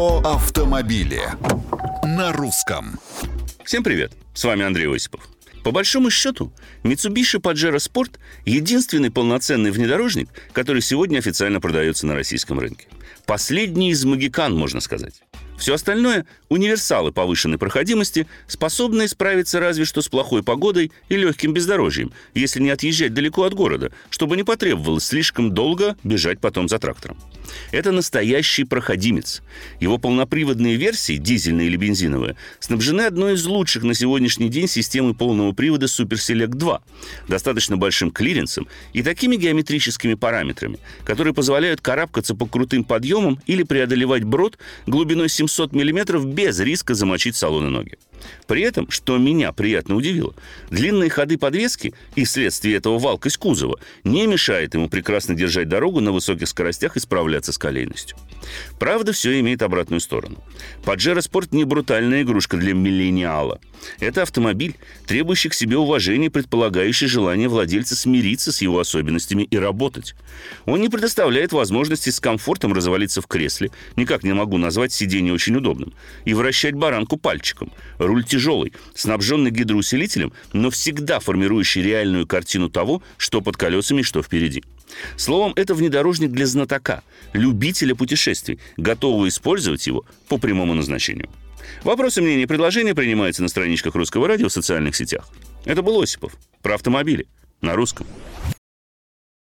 Про автомобили на русском. Всем привет! С вами Андрей Осипов. По большому счету, Mitsubishi Pajero Sport – единственный полноценный внедорожник, который сегодня официально продается на российском рынке. Последний из магикан, можно сказать. Все остальное – универсалы повышенной проходимости, способные справиться разве что с плохой погодой и легким бездорожьем, если не отъезжать далеко от города, чтобы не потребовалось слишком долго бежать потом за трактором. Это настоящий проходимец. Его полноприводные версии, дизельные или бензиновые, снабжены одной из лучших на сегодняшний день системы полного привода Super Select 2, достаточно большим клиренсом и такими геометрическими параметрами, которые позволяют карабкаться по крутым подъемам или преодолевать брод глубиной 700 мм без риска замочить салон и ноги. При этом, что меня приятно удивило, длинные ходы подвески и вследствие этого валкость кузова не мешает ему прекрасно держать дорогу на высоких скоростях и справляться с колейностью. Правда, все имеет обратную сторону. Паджеро Спорт не брутальная игрушка для миллениала. Это автомобиль, требующий к себе уважения, предполагающий желание владельца смириться с его особенностями и работать. Он не предоставляет возможности с комфортом развалиться в кресле, никак не могу назвать сиденье очень удобным, и вращать баранку пальчиком. Руль тяжелый, снабженный гидроусилителем, но всегда формирующий реальную картину того, что под колесами что впереди. Словом, это внедорожник для знатока, любителя путешествий, готового использовать его по прямому назначению. Вопросы, мнения и предложения принимаются на страничках Русского радио в социальных сетях. Это был Осипов про автомобили на русском.